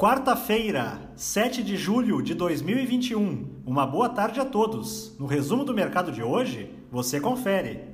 Quarta-feira, 7 de julho de 2021. Uma boa tarde a todos. No resumo do mercado de hoje, você confere.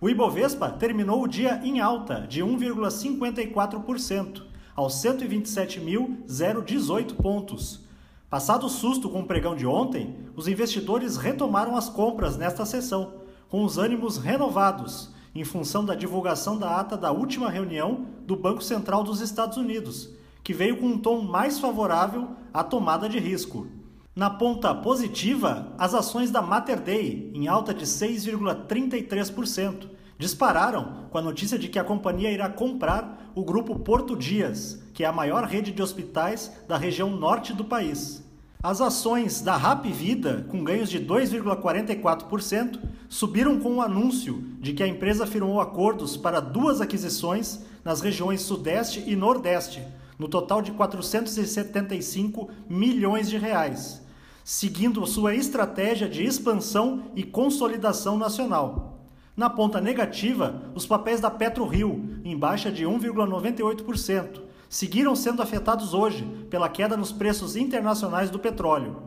O Ibovespa terminou o dia em alta de 1,54%, aos 127.018 pontos. Passado o susto com o pregão de ontem, os investidores retomaram as compras nesta sessão, com os ânimos renovados, em função da divulgação da ata da última reunião do Banco Central dos Estados Unidos que veio com um tom mais favorável à tomada de risco. Na ponta positiva, as ações da Mater Dei, em alta de 6,33%, dispararam com a notícia de que a companhia irá comprar o grupo Porto Dias, que é a maior rede de hospitais da região norte do país. As ações da Rap Vida, com ganhos de 2,44%, subiram com o anúncio de que a empresa firmou acordos para duas aquisições nas regiões Sudeste e Nordeste, no total de 475 milhões de reais, seguindo sua estratégia de expansão e consolidação nacional. Na ponta negativa, os papéis da PetroRio, em baixa de 1,98%, seguiram sendo afetados hoje pela queda nos preços internacionais do petróleo.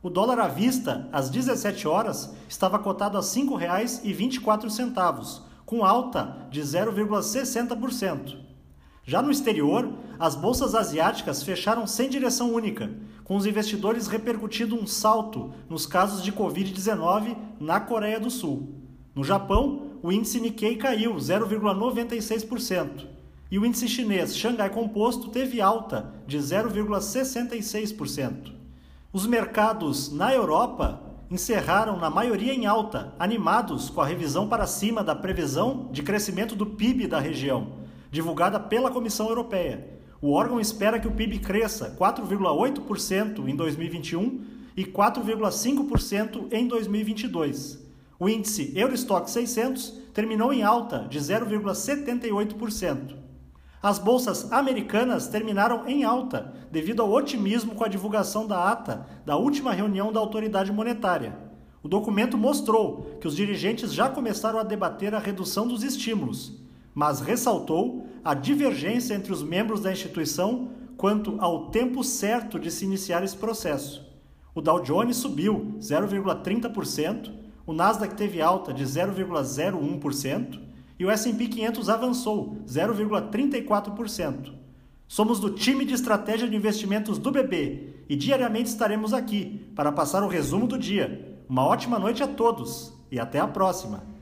O dólar à vista, às 17 horas, estava cotado a R$ 5,24, com alta de 0,60%. Já no exterior, as bolsas asiáticas fecharam sem direção única, com os investidores repercutindo um salto nos casos de Covid-19 na Coreia do Sul. No Japão, o índice Nikkei caiu 0,96% e o índice chinês Xangai Composto teve alta de 0,66%. Os mercados na Europa encerraram na maioria em alta, animados com a revisão para cima da previsão de crescimento do PIB da região divulgada pela Comissão Europeia. O órgão espera que o PIB cresça 4,8% em 2021 e 4,5% em 2022. O índice Eurostock 600 terminou em alta de 0,78%. As bolsas americanas terminaram em alta devido ao otimismo com a divulgação da ata da última reunião da autoridade monetária. O documento mostrou que os dirigentes já começaram a debater a redução dos estímulos, mas ressaltou a divergência entre os membros da instituição quanto ao tempo certo de se iniciar esse processo. O Dow Jones subiu 0,30%, o Nasdaq teve alta de 0,01% e o S&P 500 avançou 0,34%. Somos do time de estratégia de investimentos do BB e diariamente estaremos aqui para passar o resumo do dia. Uma ótima noite a todos e até a próxima!